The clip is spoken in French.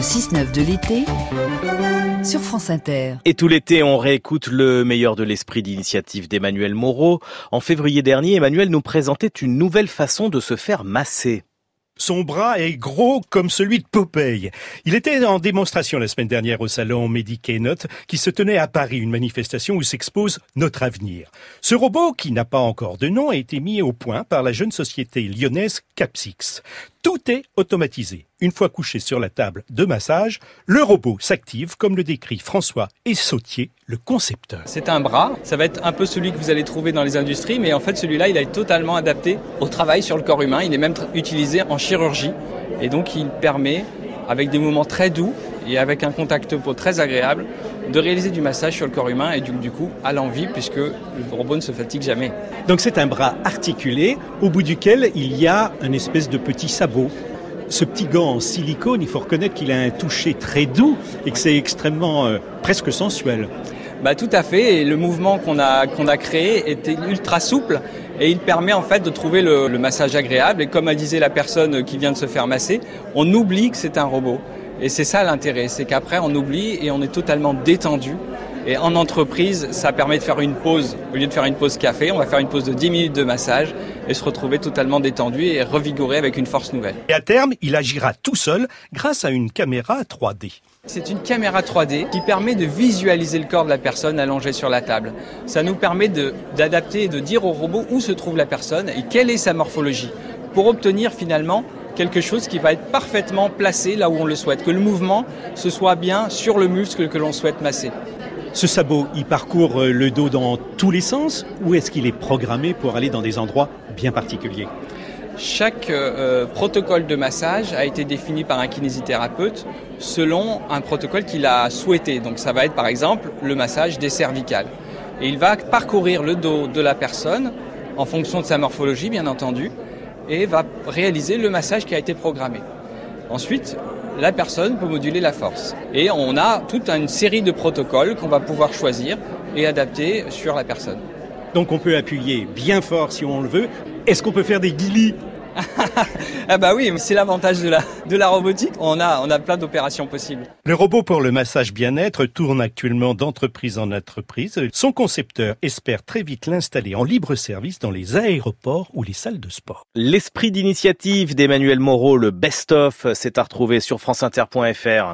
Le 6-9 de l'été sur France Inter. Et tout l'été, on réécoute le meilleur de l'esprit d'initiative d'Emmanuel Moreau. En février dernier, Emmanuel nous présentait une nouvelle façon de se faire masser. Son bras est gros comme celui de Popeye. Il était en démonstration la semaine dernière au salon Medicainote qui se tenait à Paris, une manifestation où s'expose notre avenir. Ce robot, qui n'a pas encore de nom, a été mis au point par la jeune société lyonnaise Capsix. Tout est automatisé. Une fois couché sur la table de massage, le robot s'active comme le décrit François Essautier, le concepteur. C'est un bras, ça va être un peu celui que vous allez trouver dans les industries, mais en fait celui-là il est totalement adapté au travail sur le corps humain, il est même utilisé en chirurgie et donc il permet, avec des mouvements très doux et avec un contact peau très agréable, de réaliser du massage sur le corps humain et du, du coup à l'envie puisque le robot ne se fatigue jamais. Donc c'est un bras articulé au bout duquel il y a un espèce de petit sabot. Ce petit gant en silicone, il faut reconnaître qu'il a un toucher très doux et que c'est extrêmement euh, presque sensuel. Bah tout à fait. Et le mouvement qu'on a qu'on a créé était ultra souple et il permet en fait de trouver le, le massage agréable. Et comme a disait la personne qui vient de se faire masser, on oublie que c'est un robot. Et c'est ça l'intérêt, c'est qu'après on oublie et on est totalement détendu. Et en entreprise, ça permet de faire une pause. Au lieu de faire une pause café, on va faire une pause de 10 minutes de massage et se retrouver totalement détendu et revigoré avec une force nouvelle. Et à terme, il agira tout seul grâce à une caméra 3D. C'est une caméra 3D qui permet de visualiser le corps de la personne allongée sur la table. Ça nous permet d'adapter et de dire au robot où se trouve la personne et quelle est sa morphologie pour obtenir finalement quelque chose qui va être parfaitement placé là où on le souhaite, que le mouvement se soit bien sur le muscle que l'on souhaite masser. Ce sabot, il parcourt euh, le dos dans tous les sens ou est-ce qu'il est programmé pour aller dans des endroits bien particuliers? Chaque euh, protocole de massage a été défini par un kinésithérapeute selon un protocole qu'il a souhaité. Donc ça va être par exemple le massage des cervicales. Et il va parcourir le dos de la personne en fonction de sa morphologie bien entendu et va réaliser le massage qui a été programmé. Ensuite, la personne peut moduler la force. Et on a toute une série de protocoles qu'on va pouvoir choisir et adapter sur la personne. Donc on peut appuyer bien fort si on le veut. Est-ce qu'on peut faire des guilis ah bah oui, c'est l'avantage de la, de la robotique. On a, on a plein d'opérations possibles. Le robot pour le massage bien-être tourne actuellement d'entreprise en entreprise. Son concepteur espère très vite l'installer en libre service dans les aéroports ou les salles de sport. L'esprit d'initiative d'Emmanuel Moreau, le best-of, c'est à retrouver sur franceinter.fr.